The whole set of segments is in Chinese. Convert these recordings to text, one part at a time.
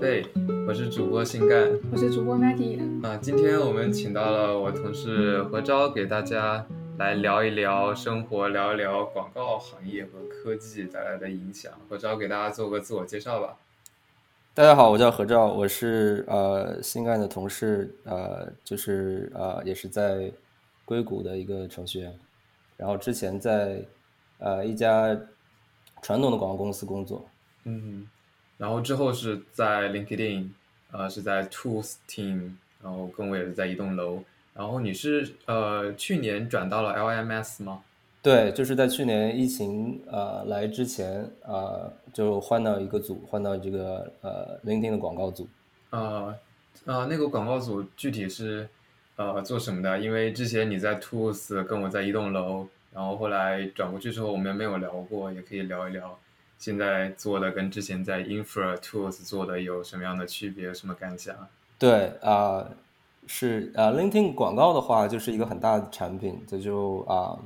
费，我是主播新干，我是主播 Maggie。啊，今天我们请到了我同事何钊，给大家来聊一聊生活，聊一聊广告行业和科技带来的影响。何钊给大家做个自我介绍吧。大家好，我叫何钊，我是呃新干的同事，呃就是呃也是在硅谷的一个程序员，然后之前在呃一家传统的广告公司工作。嗯。然后之后是在 LinkedIn，呃，是在 Tools Team，然后跟我也是在一栋楼。然后你是呃去年转到了 LMS 吗？对，就是在去年疫情呃来之前呃，就换到一个组，换到这个呃 LinkedIn 的广告组。啊啊，那个广告组具体是呃做什么的？因为之前你在 Tools 跟我在一栋楼，然后后来转过去之后我们没有聊过，也可以聊一聊。现在做的跟之前在 Infra Tools 做的有什么样的区别？什么感想？对啊，是啊，LinkedIn 广告的话就是一个很大的产品，这就啊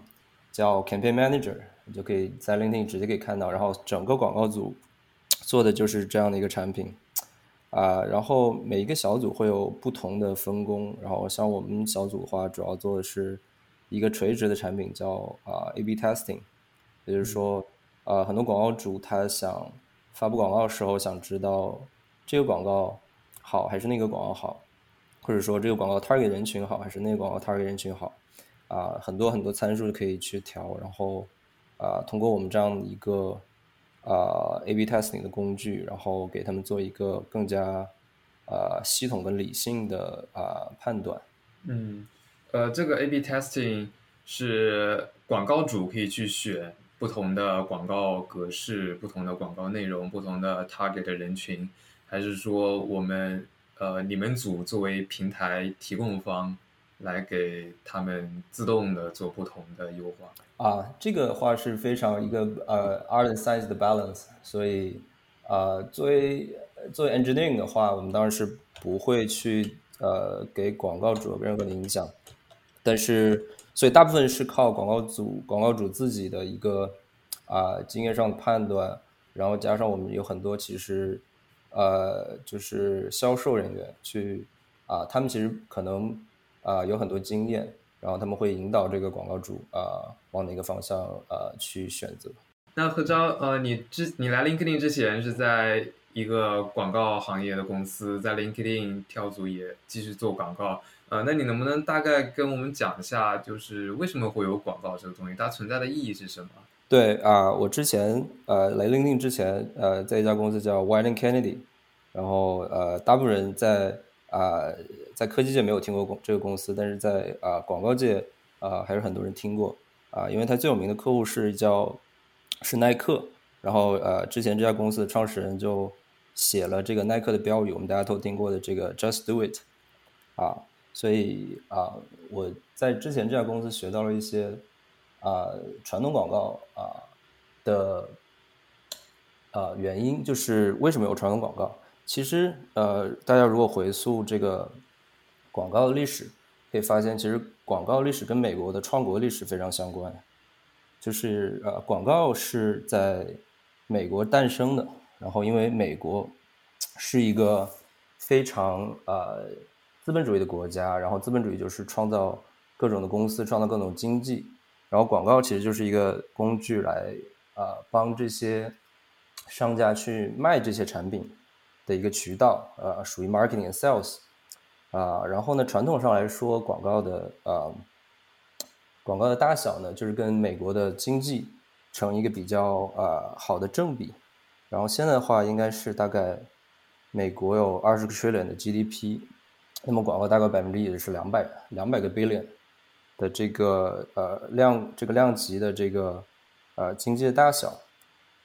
叫 Campaign Manager，你就可以在 LinkedIn 直接可以看到。然后整个广告组做的就是这样的一个产品啊。然后每一个小组会有不同的分工。然后像我们小组的话，主要做的是一个垂直的产品，叫啊 A/B Testing，也就是说。呃，很多广告主他想发布广告的时候，想知道这个广告好还是那个广告好，或者说这个广告 target 人群好还是那个广告 target 人群好，啊，很多很多参数可以去调，然后啊，通过我们这样的一个啊 A/B testing 的工具，然后给他们做一个更加呃系统跟理性的啊判断。嗯，呃，这个 A/B testing 是广告主可以去选。不同的广告格式、不同的广告内容、不同的 target 的人群，还是说我们呃你们组作为平台提供方，来给他们自动的做不同的优化？啊，这个话是非常一个呃 art and science 的 balance。所以啊，作为作为 engineering 的话，我们当然是不会去呃给广告主有任何的影响，但是。所以大部分是靠广告组、广告主自己的一个啊经验上的判断，然后加上我们有很多其实呃就是销售人员去啊，他们其实可能啊有很多经验，然后他们会引导这个广告主啊往哪个方向呃去选择。那何钊呃，你之你来 LinkedIn 之前是在一个广告行业的公司，在 LinkedIn 跳组也继续做广告。呃，那你能不能大概跟我们讲一下，就是为什么会有广告这个东西，它存在的意义是什么？对啊，我之前呃来 LinkedIn 之前，呃，在一家公司叫 Wieden Kennedy，然后呃，大部分人在啊在科技界没有听过公这个公司，但是在啊广告界啊还是很多人听过啊，因为它最有名的客户是叫是耐克，然后呃之前这家公司的创始人就写了这个耐克的标语，我们大家都听过的这个 Just Do It，啊。所以啊，我在之前这家公司学到了一些啊传统广告啊的啊原因，就是为什么有传统广告？其实呃，大家如果回溯这个广告的历史，可以发现，其实广告历史跟美国的创国历史非常相关。就是呃，广告是在美国诞生的，然后因为美国是一个非常呃。资本主义的国家，然后资本主义就是创造各种的公司，创造各种经济，然后广告其实就是一个工具来啊帮这些商家去卖这些产品的一个渠道，呃，属于 marketing and sales 啊。然后呢，传统上来说，广告的啊广告的大小呢，就是跟美国的经济成一个比较啊好的正比。然后现在的话，应该是大概美国有二十个 trillion 的 GDP。那么广告大概百分之一是两百两百个 billion 的这个呃量这个量级的这个呃经济的大小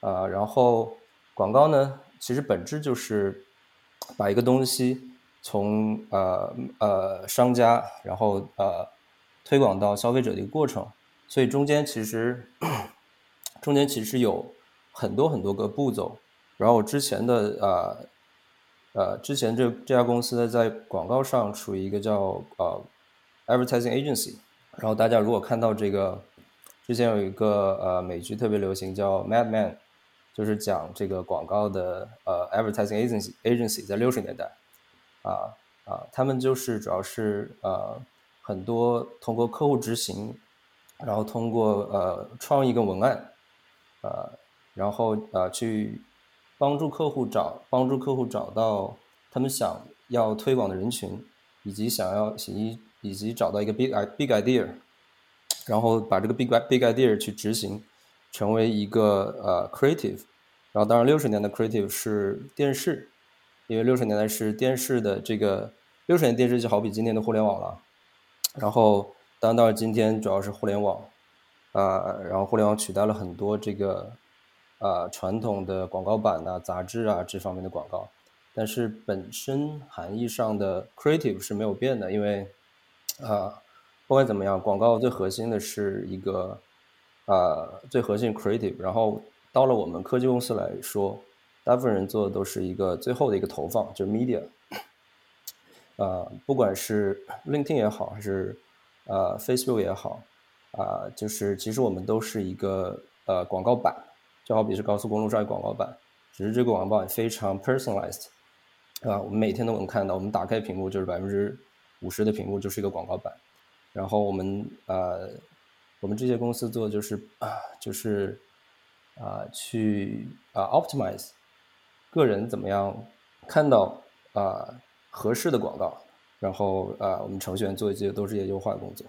啊，然后广告呢其实本质就是把一个东西从呃呃商家然后呃推广到消费者的一个过程，所以中间其实 中间其实有很多很多个步骤，然后我之前的呃。呃，之前这这家公司呢，在广告上处于一个叫呃 advertising agency。然后大家如果看到这个，之前有一个呃美剧特别流行叫 Mad Men，就是讲这个广告的呃 advertising agency agency 在六十年代，啊啊，他们就是主要是呃很多通过客户执行，然后通过呃创意跟文案，呃，然后呃去帮助客户找帮助客户找到他们想要推广的人群，以及想要以以及找到一个 big big idea，然后把这个 big big idea 去执行，成为一个呃 creative。然后，当然，六十年的 creative 是电视，因为六十年代是电视的这个六十年电视就好比今天的互联网了。然后，当然到今天主要是互联网，啊，然后互联网取代了很多这个啊传统的广告版啊、杂志啊这方面的广告，但是本身含义上的 creative 是没有变的，因为啊，不管怎么样，广告最核心的是一个啊最核心 creative，然后。到了我们科技公司来说，大部分人做的都是一个最后的一个投放，就是 media。呃，不管是 LinkedIn 也好，还是呃 Facebook 也好，啊，就是其实我们都是一个呃广告版，就好比是高速公路上的广告板，只是这个广告板非常 personalized，啊，我们每天都能看到，我们打开屏幕就是百分之五十的屏幕就是一个广告板，然后我们呃，我们这些公司做就是啊，就是。啊，去啊，optimize 个人怎么样看到啊合适的广告，然后啊，我们程序员做一些都是一些优化工作。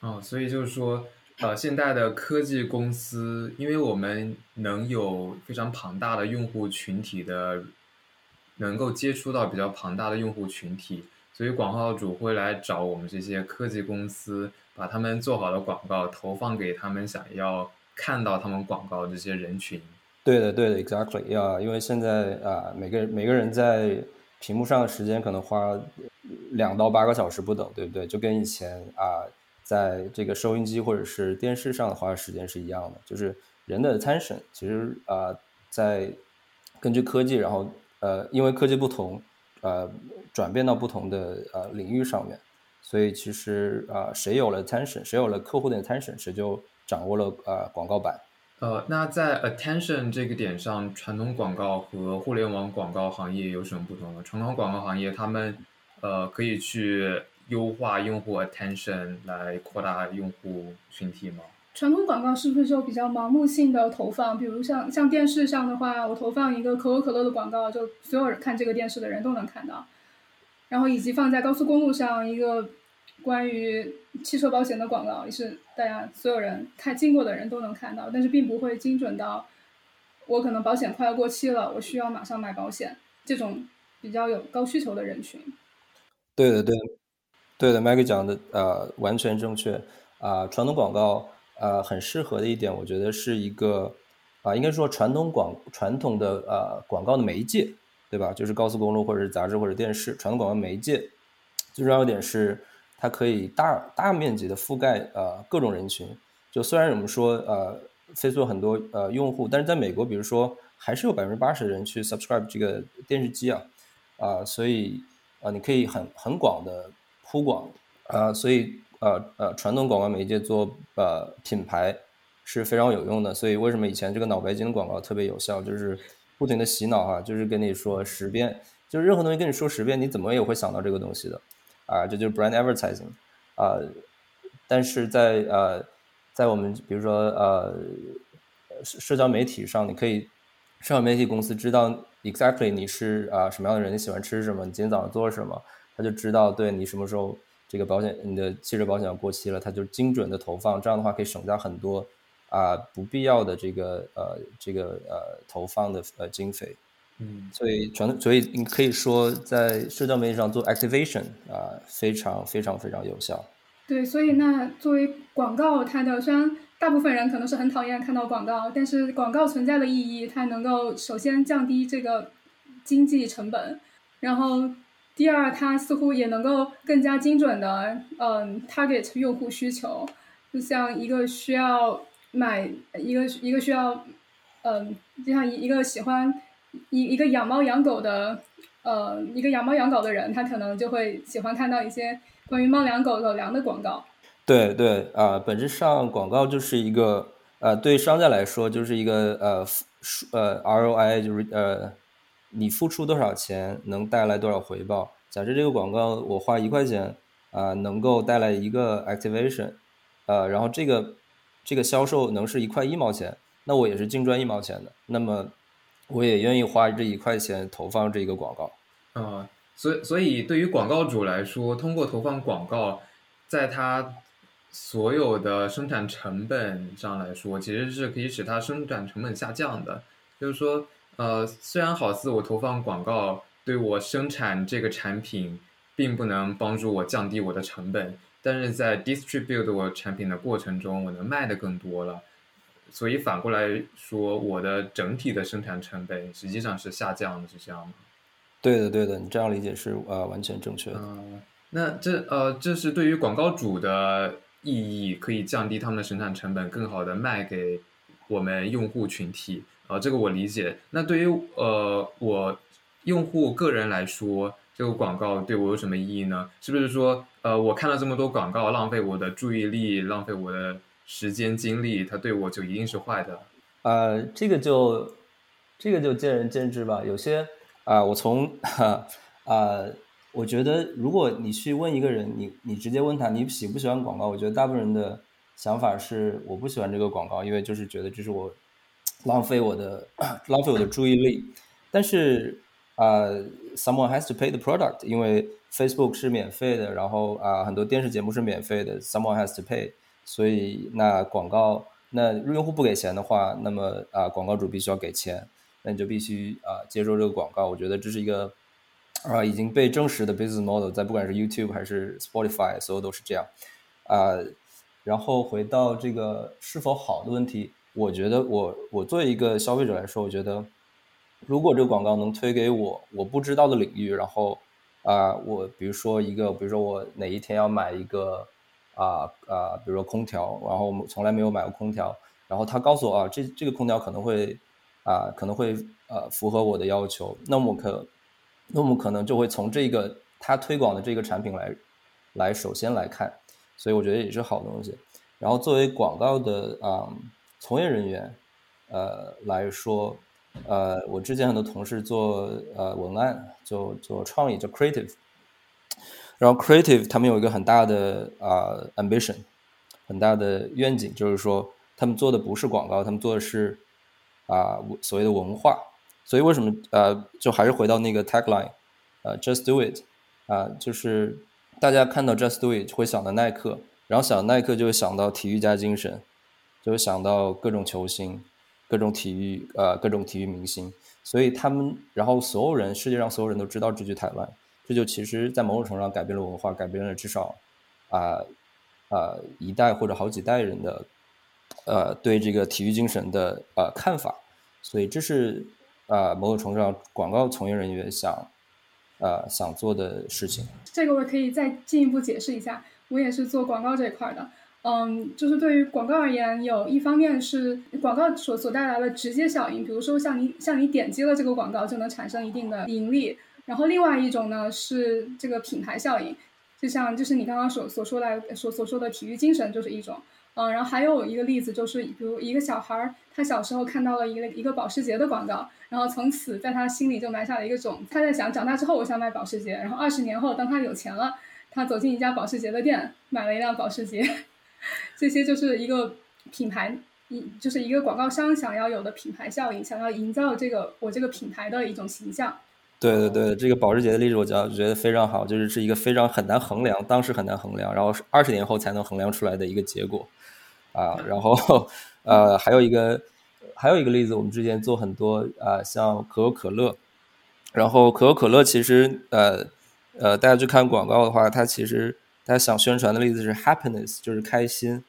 哦，所以就是说，呃，现在的科技公司，因为我们能有非常庞大的用户群体的，能够接触到比较庞大的用户群体，所以广告主会来找我们这些科技公司，把他们做好的广告投放给他们想要。看到他们广告这些人群，对的，对的，exactly 呀，因为现在啊，每个每个人在屏幕上的时间可能花两到八个小时不等，对不对？就跟以前啊，在这个收音机或者是电视上花的时间是一样的。就是人的 attention，其实啊，在根据科技，然后呃，因为科技不同，呃，转变到不同的呃领域上面，所以其实啊，谁有了 attention，谁有了客户的 attention，谁就。掌握了呃广告版，呃，那在 attention 这个点上，传统广告和互联网广告行业有什么不同呢？传统广告行业他们呃可以去优化用户 attention 来扩大用户群体吗？传统广告是不是就比较盲目性的投放？比如像像电视上的话，我投放一个可口可乐的广告，就所有人看这个电视的人都能看到，然后以及放在高速公路上一个。关于汽车保险的广告也是大家所有人看经过的人都能看到，但是并不会精准到我可能保险快要过期了，我需要马上买保险这种比较有高需求的人群。对的，对，对的，Maggie 讲的呃完全正确啊。传统广告呃很适合的一点，我觉得是一个啊应该说传统广传统的呃广告的媒介，对吧？就是高速公路或者是杂志或者电视传统广告媒介最重要一点是。它可以大大面积的覆盖呃各种人群，就虽然我们说呃，Facebook 很多呃用户，但是在美国，比如说还是有百分之八十的人去 subscribe 这个电视机啊，啊，所以啊你可以很很广的铺广。啊，所以呃呃传统广告媒介做呃品牌是非常有用的，所以为什么以前这个脑白金的广告特别有效，就是不停的洗脑哈，就是跟你说十遍，就是任何东西跟你说十遍，你怎么也会想到这个东西的。啊，这就是 brand advertising，啊，但是在呃，在我们比如说呃，社交媒体上，你可以社交媒体公司知道 exactly 你是啊什么样的人，你喜欢吃什么，你今天早上做了什么，他就知道对你什么时候这个保险，你的汽车保险要过期了，他就精准的投放，这样的话可以省下很多啊不必要的这个呃这个呃投放的呃经费。嗯，所以传，所以你可以说在社交媒体上做 activation 啊，非常非常非常有效。对，所以那作为广告，它的虽然大部分人可能是很讨厌看到广告，但是广告存在的意义，它能够首先降低这个经济成本，然后第二，它似乎也能够更加精准的嗯 target 用户需求，就像一个需要买一个一个需要嗯，就像一一个喜欢。一一个养猫养狗的，呃，一个养猫养狗的人，他可能就会喜欢看到一些关于猫粮、狗狗粮的广告。对对啊，本质上广告就是一个呃，对商家来说就是一个呃数呃 ROI 就是呃你付出多少钱能带来多少回报。假设这个广告我花一块钱啊，能够带来一个 activation，呃，然后这个这个销售能是一块一毛钱，那我也是净赚一毛钱的。那么我也愿意花这一块钱投放这个广告。啊，所以所以对于广告主来说，通过投放广告，在他所有的生产成本上来说，其实是可以使他生产成本下降的。就是说，呃，虽然好似我投放广告。对我生产这个产品，并不能帮助我降低我的成本，但是在 distribute 我产品的过程中，我能卖的更多了，所以反过来说，我的整体的生产成本实际上是下降的，是这样吗？对的，对的，你这样理解是呃完全正确的。那这呃，这是对于广告主的意义，可以降低他们的生产成本，更好的卖给我们用户群体啊，这个我理解。那对于呃我。用户个人来说，这个广告对我有什么意义呢？是不是说，呃，我看了这么多广告，浪费我的注意力，浪费我的时间精力，它对我就一定是坏的？呃，这个就，这个就见仁见智吧。有些啊，我从啊，我觉得如果你去问一个人，你你直接问他你喜不喜欢广告，我觉得大部分人的想法是我不喜欢这个广告，因为就是觉得这是我浪费我的 浪费我的注意力，但是。呃，someone has to pay the product，因为 Facebook 是免费的，然后啊，很多电视节目是免费的，someone has to pay，所以那广告，那用户不给钱的话，那么啊，广告主必须要给钱，那你就必须啊接受这个广告。我觉得这是一个啊已经被证实的 business model，在不管是 YouTube 还是 Spotify，所有都是这样啊。然后回到这个是否好的问题，我觉得我我作为一个消费者来说，我觉得。如果这个广告能推给我我不知道的领域，然后啊，我比如说一个，比如说我哪一天要买一个啊啊，比如说空调，然后我从来没有买过空调，然后他告诉我啊，这这个空调可能会啊可能会呃符合我的要求，那么可那么可能就会从这个他推广的这个产品来来首先来看，所以我觉得也是好东西。然后作为广告的啊从业人员呃来说。呃，我之前很多同事做呃文案，做做创意，叫 creative。然后 creative 他们有一个很大的啊 ambition，很大的愿景，就是说他们做的不是广告，他们做的是啊所谓的文化。所以为什么呃，就还是回到那个 tagline，呃，just do it，啊，就是大家看到 just do it 会想到耐克，然后想耐克就会想到体育加精神，就会想到各种球星。各种体育，呃，各种体育明星，所以他们，然后所有人，世界上所有人都知道这句台湾，这就其实，在某种程度上改变了文化，改变了至少，啊，啊，一代或者好几代人的，呃，对这个体育精神的呃看法，所以这是啊，某种程度上广告从业人员想，呃，想做的事情。这个我可以再进一步解释一下，我也是做广告这一块的。嗯，就是对于广告而言，有一方面是广告所所带来的直接效应，比如说像你像你点击了这个广告就能产生一定的盈利。然后另外一种呢是这个品牌效应，就像就是你刚刚所所说来所所说的体育精神就是一种。嗯，然后还有一个例子就是，比如一个小孩儿，他小时候看到了一个一个保时捷的广告，然后从此在他心里就埋下了一个种，他在想长大之后我想买保时捷，然后二十年后当他有钱了，他走进一家保时捷的店，买了一辆保时捷。这些就是一个品牌，一就是一个广告商想要有的品牌效应，想要营造这个我这个品牌的一种形象。对对对，这个保时捷的例子我觉觉得非常好，就是是一个非常很难衡量，当时很难衡量，然后二十年后才能衡量出来的一个结果啊。然后呃，还有一个还有一个例子，我们之前做很多啊，像可口可乐，然后可口可乐其实呃呃，大家去看广告的话，它其实。大家想宣传的例子是 happiness，就是开心，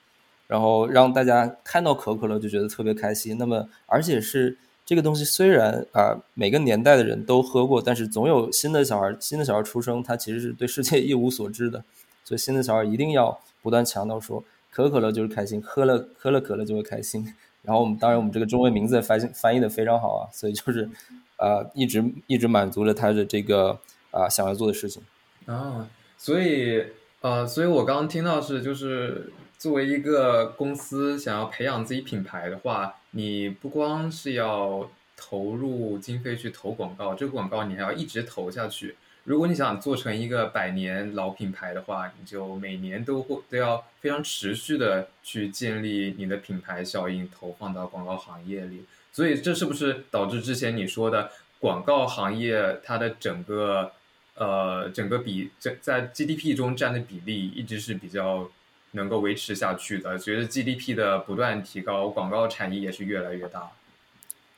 然后让大家看到可口可乐就觉得特别开心。那么，而且是这个东西虽然啊每个年代的人都喝过，但是总有新的小孩，新的小孩出生，他其实是对世界一无所知的。所以新的小孩一定要不断强调说，可口可乐就是开心，喝了喝了可乐就会开心。然后我们当然我们这个中文名字翻翻译的非常好啊，所以就是呃一直一直满足了他的这个啊想要做的事情啊，所以。呃，所以我刚刚听到是，就是作为一个公司想要培养自己品牌的话，你不光是要投入经费去投广告，这个广告你还要一直投下去。如果你想做成一个百年老品牌的话，你就每年都会都要非常持续的去建立你的品牌效应，投放到广告行业里。所以这是不是导致之前你说的广告行业它的整个呃整个比在在 GDP 中占的比例一直是比较能够维持下去的？随着 GDP 的不断提高，广告产业也是越来越大。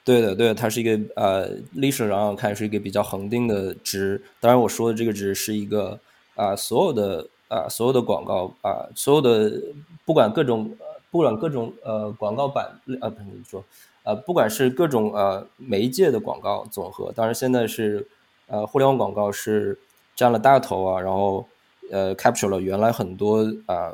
对的，对的，它是一个呃，历史上看是一个比较恒定的值。当然，我说的这个值是一个啊，所有的啊，所有的广告啊，所有的不管各种不管各种呃广告版啊，不是说呃，不管是各种呃媒介的广告总和。当然，现在是呃互联网广告是占了大头啊，然后呃 capture 了原来很多啊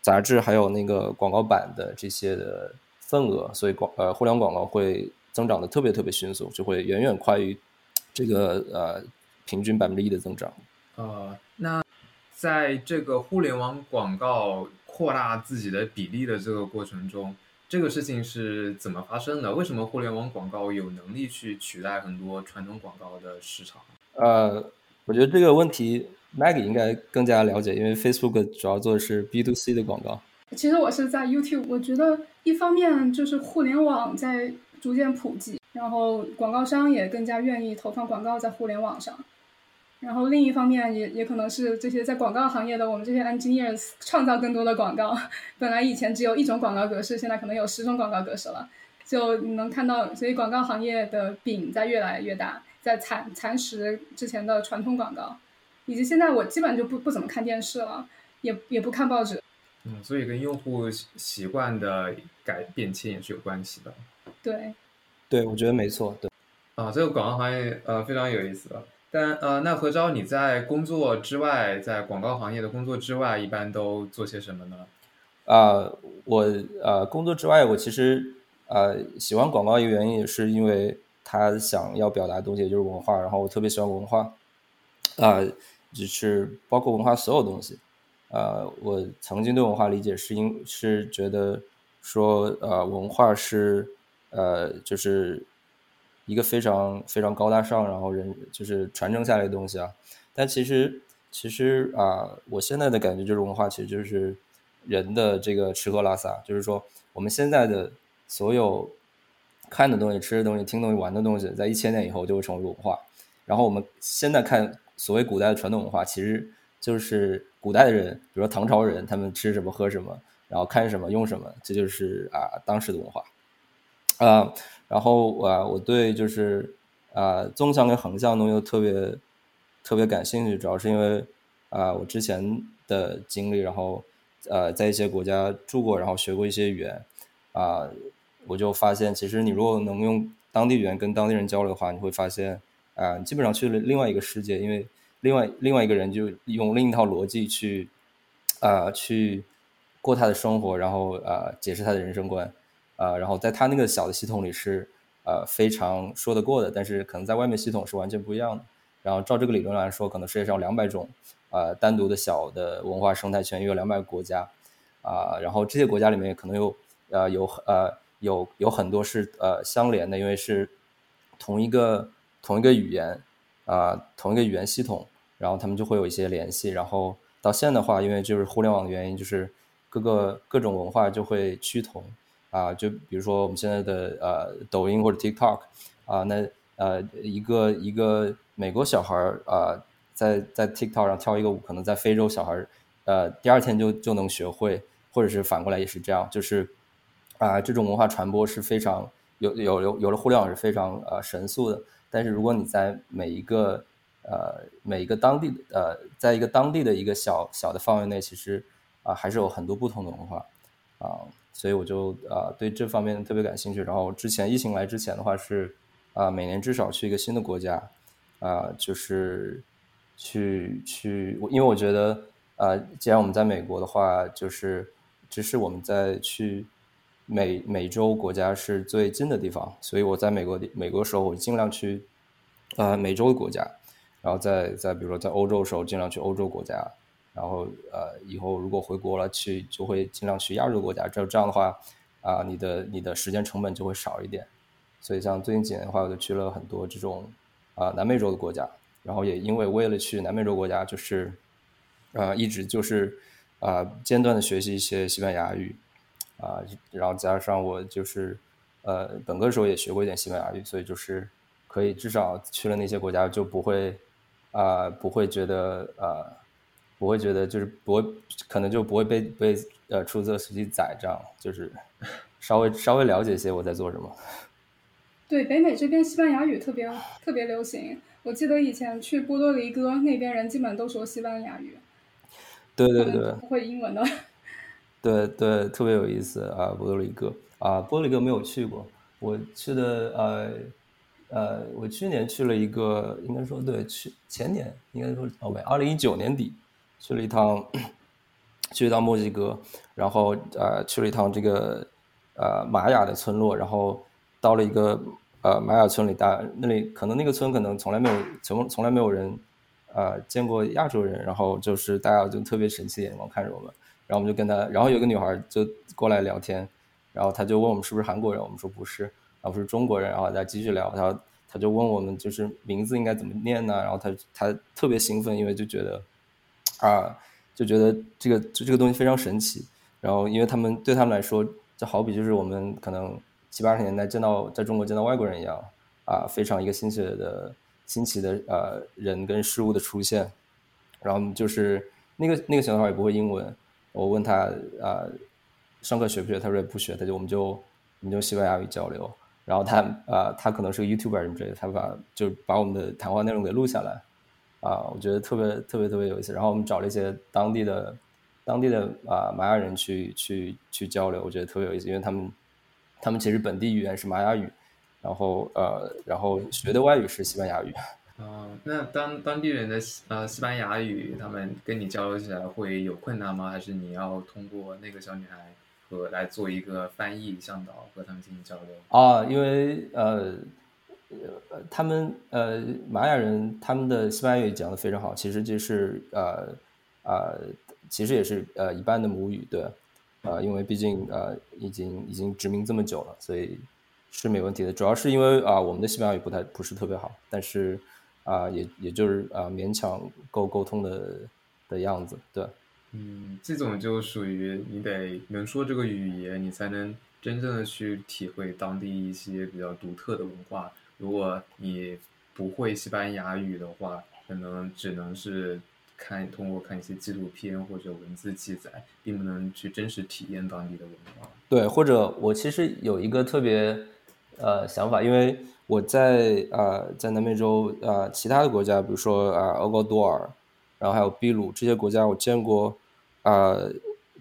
杂志还有那个广告版的这些的。份额，所以广呃互联网广告会增长的特别特别迅速，就会远远快于这个呃平均百分之一的增长。呃，那在这个互联网广告扩大自己的比例的这个过程中，这个事情是怎么发生的？为什么互联网广告有能力去取代很多传统广告的市场？呃，我觉得这个问题 Maggie 应该更加了解，因为 Facebook 主要做的是 B to C 的广告。其实我是在 YouTube，我觉得一方面就是互联网在逐渐普及，然后广告商也更加愿意投放广告在互联网上，然后另一方面也也可能是这些在广告行业的我们这些 engineers 创造更多的广告。本来以前只有一种广告格式，现在可能有十种广告格式了，就你能看到，所以广告行业的饼在越来越大，在蚕蚕食之前的传统广告，以及现在我基本就不不怎么看电视了，也也不看报纸。嗯，所以跟用户习惯的改变迁也是有关系的。对，对，我觉得没错。对，啊，这个广告行业呃非常有意思的。但呃，那何钊你在工作之外，在广告行业的工作之外，一般都做些什么呢？啊，我呃工作之外，我其实呃喜欢广告一个原因也是因为他想要表达的东西就是文化，然后我特别喜欢文化，啊，就是包括文化所有东西。呃，我曾经对文化理解是因是觉得说，呃，文化是呃，就是一个非常非常高大上，然后人就是传承下来的东西啊。但其实其实啊，我现在的感觉就是文化其实就是人的这个吃喝拉撒，就是说我们现在的所有看的东西、吃的东西、听东西、玩的东西，在一千年以后就会成为文化。然后我们现在看所谓古代的传统文化，其实。就是古代的人，比如说唐朝人，他们吃什么喝什么，然后看什么用什么，这就是啊当时的文化。啊，然后啊，我对就是啊纵向跟横向东西特别特别感兴趣，主要是因为啊我之前的经历，然后呃在一些国家住过，然后学过一些语言啊，我就发现其实你如果能用当地语言跟当地人交流的话，你会发现啊基本上去了另外一个世界，因为。另外，另外一个人就用另一套逻辑去，啊，去过他的生活，然后啊，解释他的人生观，啊，然后在他那个小的系统里是呃非常说得过的，但是可能在外面系统是完全不一样的。然后照这个理论来说，可能世界上有两百种啊单独的小的文化生态圈，又有两百个国家，啊，然后这些国家里面可能有呃有呃有有很多是呃相连的，因为是同一个同一个语言啊同一个语言系统。然后他们就会有一些联系，然后到现在的话，因为就是互联网的原因，就是各个各种文化就会趋同啊，就比如说我们现在的呃抖音或者 TikTok 啊，那呃一个一个美国小孩啊，在在 TikTok 上跳一个舞，可能在非洲小孩呃第二天就就能学会，或者是反过来也是这样，就是啊这种文化传播是非常有有有有了互联网是非常呃神速的，但是如果你在每一个呃，每一个当地呃，在一个当地的一个小小的范围内，其实啊，还是有很多不同的文化啊，所以我就啊对这方面特别感兴趣。然后之前疫情来之前的话是啊，每年至少去一个新的国家啊，就是去去，因为我觉得啊，既然我们在美国的话，就是只是我们在去美美洲国家是最近的地方，所以我在美国美国时候，我尽量去啊美洲的国家。然后在在比如说在欧洲的时候，尽量去欧洲国家，然后呃以后如果回国了去就会尽量去亚洲国家。这这样的话，啊，你的你的时间成本就会少一点。所以像最近几年的话，我就去了很多这种啊南美洲的国家，然后也因为为了去南美洲国家，就是啊一直就是啊间断的学习一些西班牙语啊，然后加上我就是呃本科时候也学过一点西班牙语，所以就是可以至少去了那些国家就不会啊不会觉得啊不会觉得就是不会可能就不会被被呃出租车司机宰这样，就是稍微稍微了解一些我在做什么。对，北美这边西班牙语特别特别流行。我记得以前去波多黎各那边，人基本都说西班牙语。对对对，不会英文的。对对，特别有意思啊！波多黎各啊，波多黎各没有去过。我去的呃呃，我去年去了一个，应该说对，去前年应该说哦，没，二零一九年底去了一趟，去一趟墨西哥，然后呃去了一趟这个呃玛雅的村落，然后。到了一个呃玛雅村里，大那里可能那个村可能从来没有从从来没有人呃见过亚洲人，然后就是大家就特别神奇的眼光看着我们，然后我们就跟他，然后有个女孩就过来聊天，然后他就问我们是不是韩国人，我们说不是，然后是中国人，然后再继续聊，他他就问我们就是名字应该怎么念呢？然后他他特别兴奋，因为就觉得啊就觉得这个就这个东西非常神奇，然后因为他们对他们来说，就好比就是我们可能。七八十年代见到在中国见到外国人一样啊，非常一个新奇的新奇的呃人跟事物的出现，然后就是那个那个小男孩也不会英文，我问他啊上课学不学，他说也不学，他就我们就我们就西班牙语交流，然后他啊他可能是个 YouTuber 什么之类的，他把就把我们的谈话内容给录下来啊，我觉得特别特别特别有意思，然后我们找了一些当地的当地的啊玛雅人去去去交流，我觉得特别有意思，因为他们。他们其实本地语言是玛雅语，然后呃，然后学的外语是西班牙语。哦，那当当地人的呃西班牙语，他们跟你交流起来会有困难吗？还是你要通过那个小女孩和来做一个翻译向导和他们进行交流？啊，因为呃呃，他们呃玛雅人他们的西班牙语讲的非常好，其实就是呃呃，其实也是呃一般的母语，对。啊，因为毕竟呃，已经已经殖民这么久了，所以是没问题的。主要是因为啊，我们的西班牙语不太不是特别好，但是啊，也也就是啊，勉强够沟通的的样子。对，嗯，这种就属于你得能说这个语言，你才能真正的去体会当地一些比较独特的文化。如果你不会西班牙语的话，可能只能是。看通过看一些纪录片或者文字记载，并不能去真实体验当地的文化。对，或者我其实有一个特别呃想法，因为我在呃在南美洲呃其他的国家，比如说啊厄瓜多尔，然后还有秘鲁这些国家，我见过啊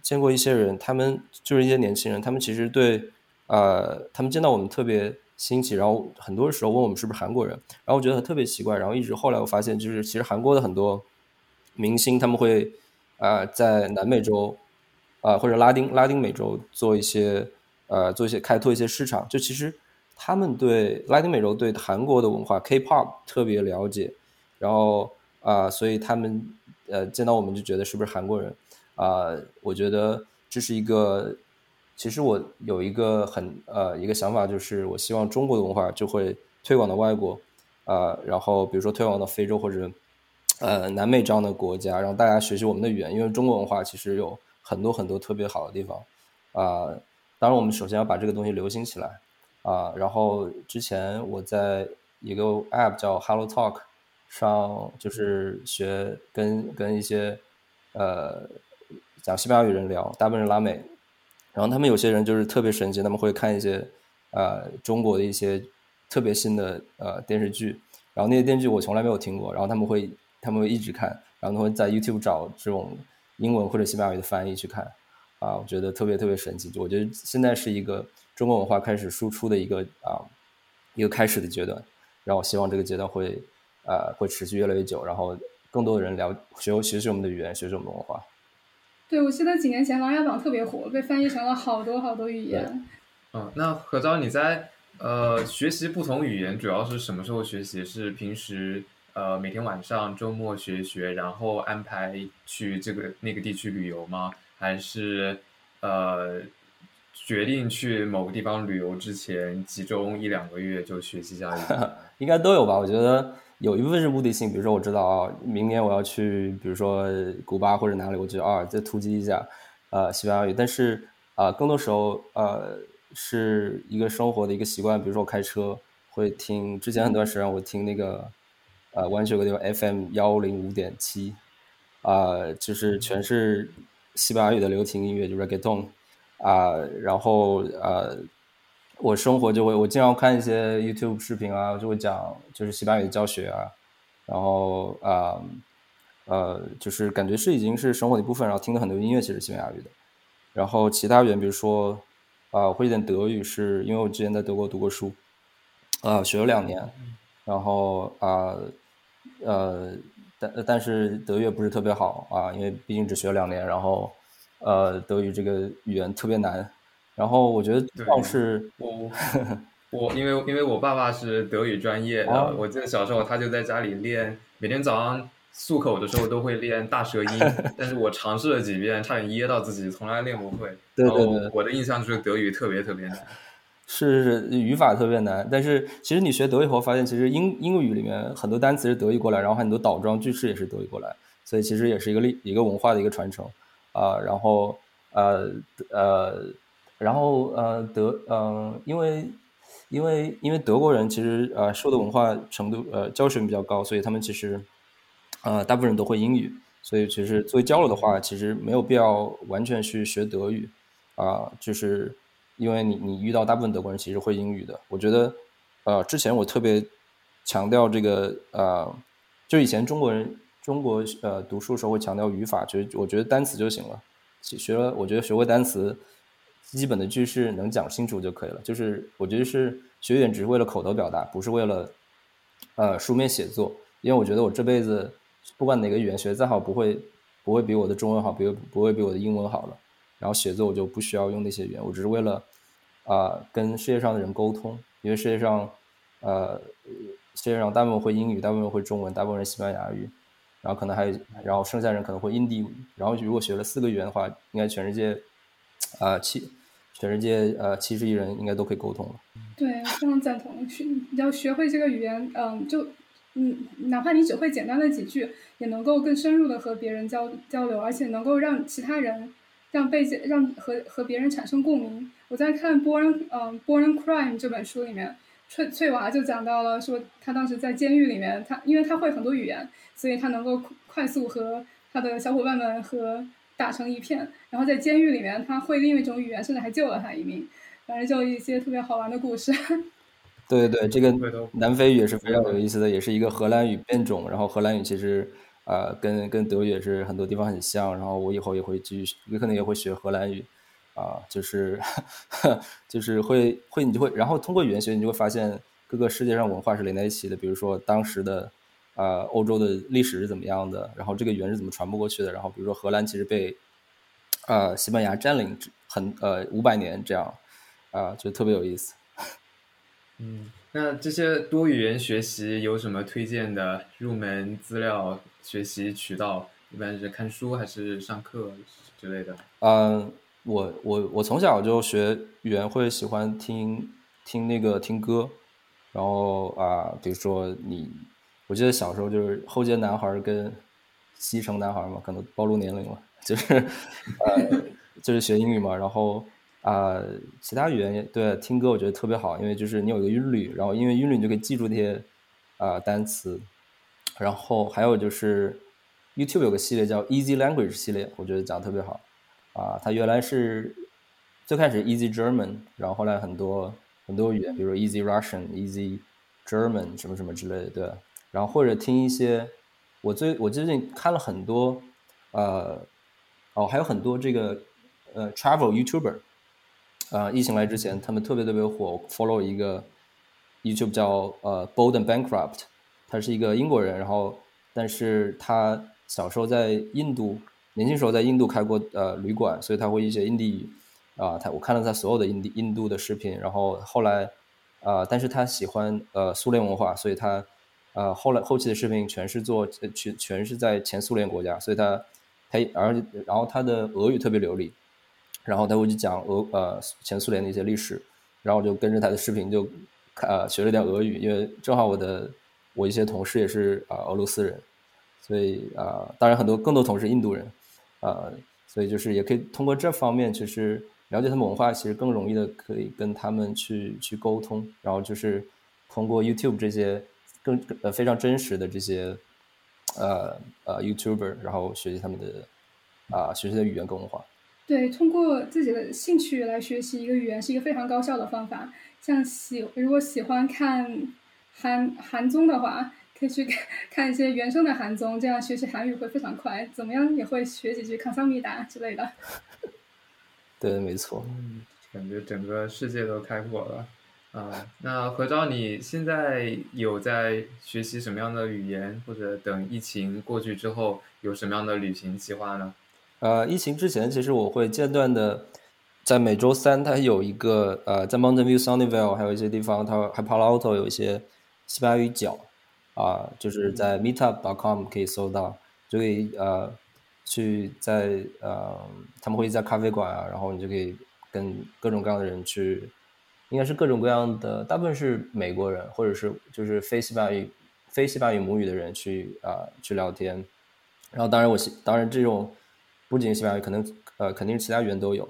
见过一些人，他们就是一些年轻人，他们其实对呃他们见到我们特别兴起，然后很多时候问我们是不是韩国人，然后我觉得特别奇怪，然后一直后来我发现，就是其实韩国的很多。明星他们会啊在南美洲啊或者拉丁拉丁美洲做一些呃做一些开拓一些市场，就其实他们对拉丁美洲对韩国的文化 K-pop 特别了解，然后啊所以他们呃见到我们就觉得是不是韩国人啊？我觉得这是一个，其实我有一个很呃一个想法，就是我希望中国的文化就会推广到外国啊，然后比如说推广到非洲或者。呃，南美这样的国家，让大家学习我们的语言，因为中国文化其实有很多很多特别好的地方啊。当然，我们首先要把这个东西流行起来啊。然后之前我在一个 App 叫 Hello Talk 上，就是学跟跟一些呃讲西班牙语人聊，大部分是拉美，然后他们有些人就是特别神奇，他们会看一些呃中国的一些特别新的呃电视剧，然后那些电视剧我从来没有听过，然后他们会。他们会一直看，然后他会在 YouTube 找这种英文或者西班牙语的翻译去看，啊，我觉得特别特别神奇。我觉得现在是一个中国文化开始输出的一个啊一个开始的阶段，然后我希望这个阶段会呃会持续越来越久，然后更多的人了学学习我们的语言，学习我们的文化。对，我记得几年前《琅琊榜》特别火，被翻译成了好多好多语言。嗯，那何昭你在呃学习不同语言主要是什么时候学习？是平时？呃，每天晚上、周末学学，然后安排去这个那个地区旅游吗？还是呃，决定去某个地方旅游之前，集中一两个月就学习一下语言？应该都有吧？我觉得有一部分是目的性，比如说我知道啊，明年我要去，比如说古巴或者哪里，我觉得啊，再突击一下呃西班牙语。但是啊，更多时候呃是一个生活的一个习惯，比如说我开车会听，之前很段时间我听那个呃湾区有个地方 FM 幺零五点七，啊，就是全是西班牙语的流行音乐，就 reggaeton 啊，然后呃。我生活就会，我经常看一些 YouTube 视频啊，就会讲就是西班牙语教学啊，然后啊呃，就是感觉是已经是生活的一部分，然后听的很多音乐其实西班牙语的，然后其他语言比如说啊，会一点德语，是因为我之前在德国读过书，啊，学了两年，然后啊呃，但但是德语不是特别好啊，因为毕竟只学了两年，然后呃，德语这个语言特别难。然后我觉得倒是我我因为因为我爸爸是德语专业的，我记得小时候他就在家里练，每天早上漱口的时候都会练大舌音，但是我尝试了几遍，差点噎到自己，从来练不会。对对对，我的印象就是德语特别特别难，是是是，语法特别难。但是其实你学德语后发现，其实英英语里面很多单词是德语过来，然后很多倒装句式也是德语过来，所以其实也是一个历一个文化的一个传承啊。然后呃呃。然后呃德呃因为因为因为德国人其实呃受的文化程度呃教学比较高，所以他们其实呃大部分人都会英语，所以其实作为交流的话，其实没有必要完全去学德语啊，就是因为你你遇到大部分德国人其实会英语的。我觉得呃之前我特别强调这个呃，就以前中国人中国呃读书时候会强调语法，就我觉得单词就行了，学了我觉得学会单词。基本的句式能讲清楚就可以了。就是我觉得是学语言只是为了口头表达，不是为了呃书面写作。因为我觉得我这辈子不管哪个语言学的再好，不会不会比我的中文好，比不会比我的英文好了。然后写作我就不需要用那些语言，我只是为了啊跟世界上的人沟通。因为世界上呃世界上大部分会英语，大部分会中文，大部分人西班牙语，然后可能还有然后剩下人可能会印地语。然后如果学了四个语言的话，应该全世界。啊，七，全世界呃七十亿人应该都可以沟通了。对，非常赞同。学你要学会这个语言，嗯，就嗯，哪怕你只会简单的几句，也能够更深入的和别人交交流，而且能够让其他人让被让和和别人产生共鸣。我在看《Born 嗯 Born Crime》这本书里面，翠翠娃就讲到了，说他当时在监狱里面，他因为他会很多语言，所以他能够快速和他的小伙伴们和。打成一片，然后在监狱里面，他会另一种语言，甚至还救了他一命。反正就一些特别好玩的故事。对对对，这个南非语也是非常有意思的，也是一个荷兰语变种。然后荷兰语其实啊，跟跟德语也是很多地方很像。然后我以后也会继续，也可能也会学荷兰语啊，就是 就是会会你就会，然后通过语言学，你就会发现各个世界上文化是连在一起的。比如说当时的。呃，欧洲的历史是怎么样的？然后这个语言是怎么传播过去的？然后比如说荷兰其实被呃西班牙占领很呃五百年这样，啊，就特别有意思。嗯，那这些多语言学习有什么推荐的入门资料学习渠道？一般是看书还是上课之类的？嗯，我我我从小就学语言会喜欢听听那个听歌，然后啊，比如说你。我记得小时候就是后街男孩跟西城男孩嘛，可能暴露年龄了，就是 呃，就是学英语嘛，然后啊，其他语言对听歌我觉得特别好，因为就是你有一个韵律，然后因为韵律你就可以记住那些啊单词，然后还有就是 YouTube 有个系列叫 Easy Language 系列，我觉得讲的特别好啊，它原来是最开始 Easy German，然后后来很多很多语言，比如 Easy Russian、Easy German 什么什么之类的，对。然后或者听一些，我最我最近看了很多，呃，哦，还有很多这个呃，travel YouTuber，啊，疫情来之前他们特别特别火，follow 一个 YouTube 叫呃，Bold and Bankrupt，他是一个英国人，然后但是他小时候在印度，年轻时候在印度开过呃旅馆，所以他会一些印地语，啊，他我看了他所有的印地印度的视频，然后后来啊，但是他喜欢呃苏联文化，所以他。呃，后来后期的视频全是做全全是在前苏联国家，所以他他而然后他的俄语特别流利，然后他会去讲俄呃前苏联的一些历史，然后我就跟着他的视频就呃学了点俄语，因为正好我的我一些同事也是啊、俄罗斯人，所以啊、当然很多更多同事印度人啊、所以就是也可以通过这方面，其实了解他们文化，其实更容易的可以跟他们去去沟通，然后就是通过 YouTube 这些更呃非常真实的这些呃呃 YouTuber，然后学习他们的啊、学习的语言跟文化。对，通过自己的兴趣来学习一个语言是一个非常高效的方法。像喜如果喜欢看韩韩综的话，可以去看 看一些原声的韩综，这样学习韩语会非常快。怎么样也会学几句康桑米达之类的。对，没错。嗯，感觉整个世界都开阔了。啊，那何昭，你现在有在学习什么样的语言，或者等疫情过去之后有什么样的旅行计划呢？呃，疫情之前，其实我会间断的，在每周三，它有一个呃，在 Mountain View、Sunnyvale 还有一些地方，它还 Palo Alto 有一些西班牙语角啊、就是在 Meetup.com 可以搜到，就可以呃去在呃他们会在咖啡馆啊，然后你就可以跟各种各样的人去，应该是各种各样的，大部分是美国人或者是就是非西班牙语非西班牙语母语的人去啊、去聊天，然后当然我当然这种。不仅西班牙语，可能呃肯定是其他语言都有，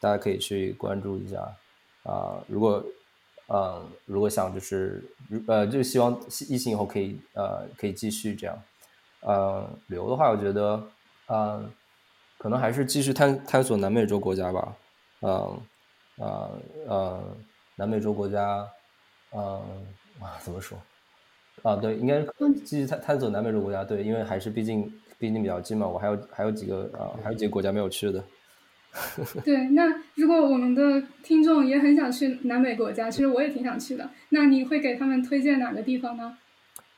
大家可以去关注一下。啊、如果呃如果想就是呃就希望疫情以后可以呃可以继续这样，呃旅游的话，我觉得呃可能还是继续探探索南美洲国家吧，嗯呃呃南美洲国家，嗯啊怎么说？啊，对，应该继续探探索南美洲国家，对，因为还是毕竟毕竟比较近嘛，我还有还有几个啊，还有几个国家没有去的。对，那如果我们的听众也很想去南美国家，其实我也挺想去的。那你会给他们推荐哪个地方呢？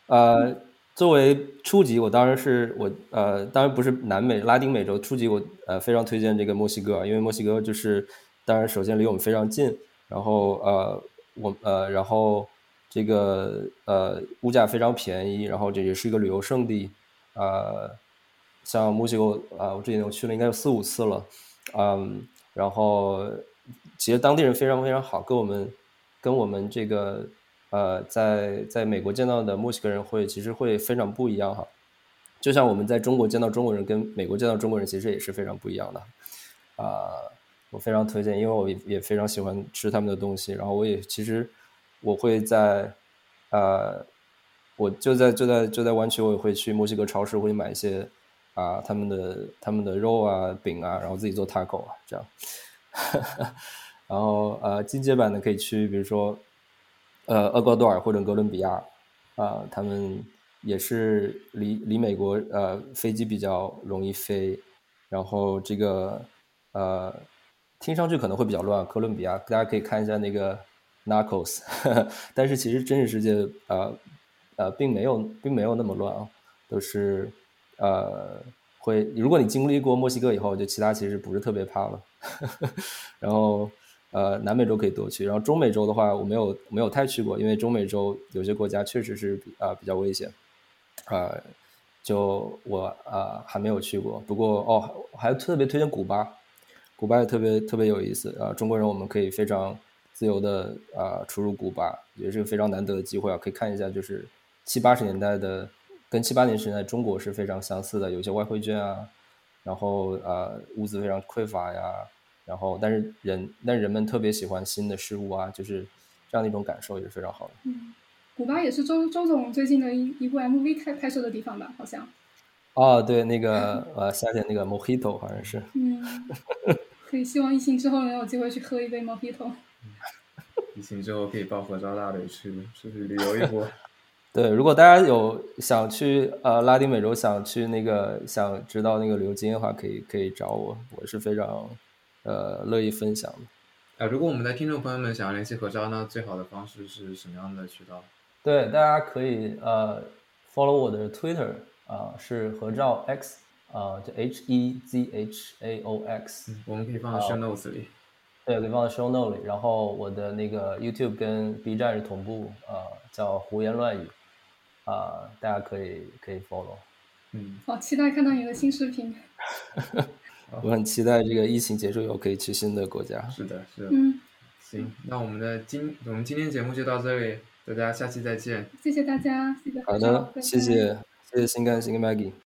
呃，作为初级，我当然是我呃，当然不是南美、拉丁美洲初级，我呃非常推荐这个墨西哥，因为墨西哥就是当然首先离我们非常近，然后呃我呃然后这个呃物价非常便宜，然后这也是一个旅游胜地，呃，像墨西哥啊、我之前我去了应该有四五次了，嗯，然后其实当地人非常非常好，跟我们跟我们这个呃在在美国见到的墨西哥人会其实会非常不一样哈，就像我们在中国见到中国人跟美国见到中国人其实也是非常不一样的，啊、我非常推荐，因为我也也非常喜欢吃他们的东西，然后我也其实我会在呃我就在就在就在湾区，我也会去墨西哥超市会买一些啊他们的他们的肉啊饼啊，然后自己做 taco 啊这样，然后呃进阶版的可以去比如说呃厄瓜多尔或者哥伦比亚啊、他们也是离离美国呃飞机比较容易飞，然后这个呃听上去可能会比较乱，哥伦比亚大家可以看一下那个 Narcos，但是其实真实世界呃呃并没有并没有那么乱啊，都是呃会如果你经历过墨西哥以后，就其他其实不是特别怕了，然后呃南美洲可以多去，然后中美洲的话我没有没有太去过，因为中美洲有些国家确实是比啊、比较危险，呃就我啊、还没有去过，不过哦还特别推荐古巴。古巴也特别特别有意思啊、中国人我们可以非常自由的啊、出入古巴，也是个非常难得的机会啊，可以看一下就是七八十年代的，跟七八年十年代中国是非常相似的，有些外汇券啊，然后呃物资非常匮乏呀，然后但是人但人们特别喜欢新的事物啊，就是这样的一种感受也是非常好的。嗯，古巴也是周周总最近的一一部 MV 拍拍摄的地方吧？好像。哦，对，那个呃夏天那个 Mojito 好像是。嗯，可以希望疫情之后能有机会去喝一杯 Mojito。疫情之后可以抱合照大腿去出去旅游一波。对，如果大家有想去呃拉丁美洲，想去那个想知道那个旅游经验的话，可以可以找我，我是非常呃乐意分享的。啊，如果我们的听众朋友们想要联系合照呢，最好的方式是什么样的渠道？对，大家可以呃 follow 我的 Twitter 啊、是合照 X 啊、就 H E Z H A O X，、我们可以放在 show notes 里。对，可以放在 show note 里。然后我的那个 YouTube 跟 B 站是同步，啊，叫胡言乱语，啊、大家可以可以 follow。嗯，好期待看到你的新视频。我很期待这个疫情结束以后可以去新的国家。是的，是的。嗯，行，那我们的今我们今天节目就到这里，大家下期再见。谢谢大家，谢谢好的，谢谢谢谢新干新跟 Maggie。